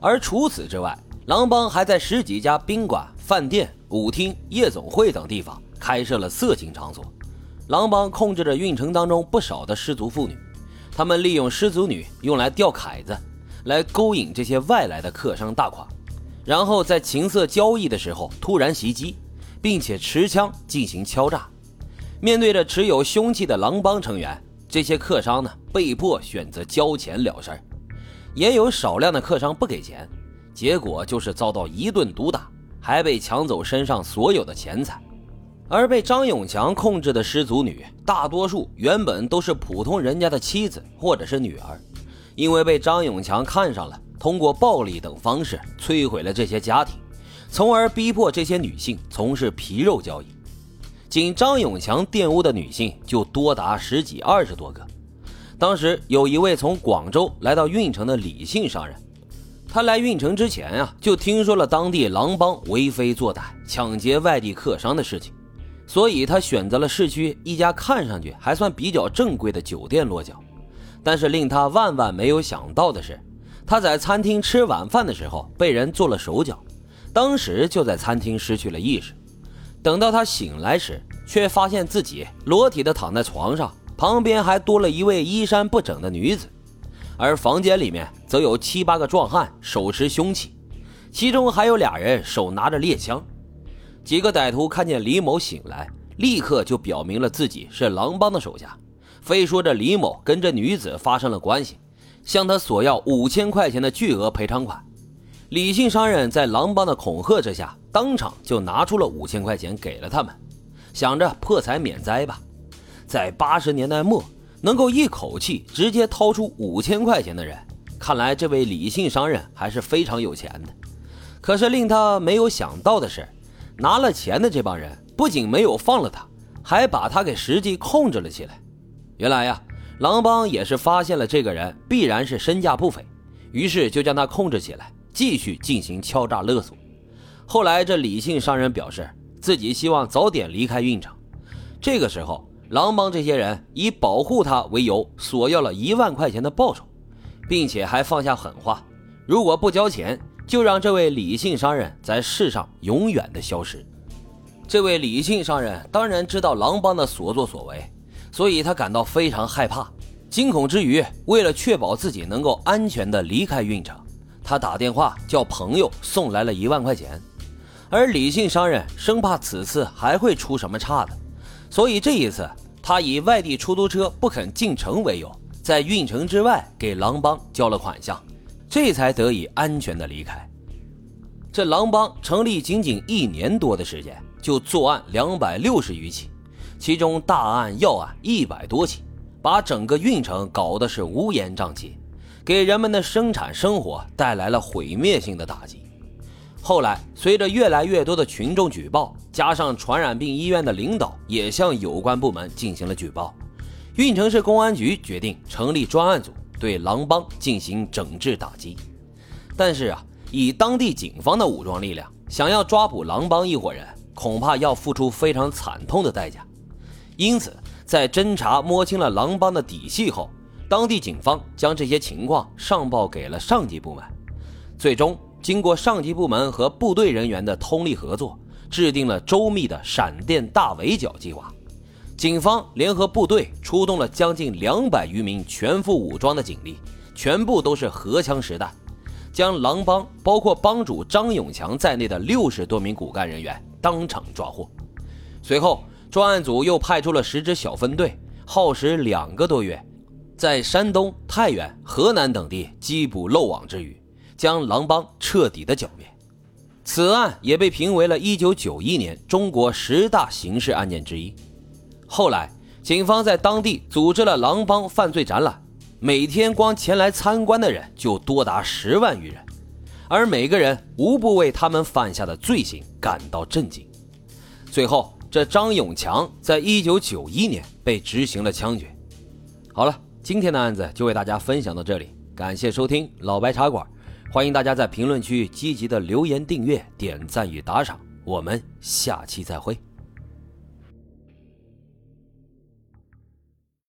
而除此之外，狼帮还在十几家宾馆、饭店、舞厅、夜总会等地方开设了色情场所。狼帮控制着运城当中不少的失足妇女，他们利用失足女用来钓凯子，来勾引这些外来的客商大款，然后在情色交易的时候突然袭击，并且持枪进行敲诈。面对着持有凶器的狼帮成员，这些客商呢被迫选择交钱了事儿，也有少量的客商不给钱，结果就是遭到一顿毒打，还被抢走身上所有的钱财。而被张永强控制的失足女，大多数原本都是普通人家的妻子或者是女儿，因为被张永强看上了，通过暴力等方式摧毁了这些家庭，从而逼迫这些女性从事皮肉交易。仅张永强玷污的女性就多达十几二十多个。当时有一位从广州来到运城的李姓商人，他来运城之前啊，就听说了当地狼帮为非作歹、抢劫外地客商的事情。所以他选择了市区一家看上去还算比较正规的酒店落脚，但是令他万万没有想到的是，他在餐厅吃晚饭的时候被人做了手脚，当时就在餐厅失去了意识。等到他醒来时，却发现自己裸体的躺在床上，旁边还多了一位衣衫不整的女子，而房间里面则有七八个壮汉手持凶器，其中还有俩人手拿着猎枪。几个歹徒看见李某醒来，立刻就表明了自己是狼帮的手下，非说这李某跟这女子发生了关系，向他索要五千块钱的巨额赔偿款。李姓商人在狼帮的恐吓之下，当场就拿出了五千块钱给了他们，想着破财免灾吧。在八十年代末，能够一口气直接掏出五千块钱的人，看来这位李姓商人还是非常有钱的。可是令他没有想到的是。拿了钱的这帮人不仅没有放了他，还把他给实际控制了起来。原来呀，狼帮也是发现了这个人必然是身价不菲，于是就将他控制起来，继续进行敲诈勒索。后来这李姓商人表示自己希望早点离开运城，这个时候狼帮这些人以保护他为由，索要了一万块钱的报酬，并且还放下狠话：如果不交钱。就让这位李姓商人在世上永远的消失。这位李姓商人当然知道狼帮的所作所为，所以他感到非常害怕、惊恐之余，为了确保自己能够安全的离开运城，他打电话叫朋友送来了一万块钱。而李姓商人生怕此次还会出什么岔子，所以这一次他以外地出租车不肯进城为由，在运城之外给狼帮交了款项。这才得以安全的离开。这狼帮成立仅仅一年多的时间，就作案两百六十余起，其中大案要案一百多起，把整个运城搞得是乌烟瘴气，给人们的生产生活带来了毁灭性的打击。后来，随着越来越多的群众举报，加上传染病医院的领导也向有关部门进行了举报，运城市公安局决定成立专案组。对狼帮进行整治打击，但是啊，以当地警方的武装力量，想要抓捕狼帮一伙人，恐怕要付出非常惨痛的代价。因此，在侦查摸清了狼帮的底细后，当地警方将这些情况上报给了上级部门。最终，经过上级部门和部队人员的通力合作，制定了周密的“闪电大围剿”计划。警方联合部队出动了将近两百余名全副武装的警力，全部都是荷枪实弹，将狼帮包括帮主张永强在内的六十多名骨干人员当场抓获。随后，专案组又派出了十支小分队，耗时两个多月，在山东、太原、河南等地缉捕漏网之鱼，将狼帮彻底的剿灭。此案也被评为了一九九一年中国十大刑事案件之一。后来，警方在当地组织了狼帮犯罪展览，每天光前来参观的人就多达十万余人，而每个人无不为他们犯下的罪行感到震惊。最后，这张永强在一九九一年被执行了枪决。好了，今天的案子就为大家分享到这里，感谢收听老白茶馆，欢迎大家在评论区积极的留言、订阅、点赞与打赏，我们下期再会。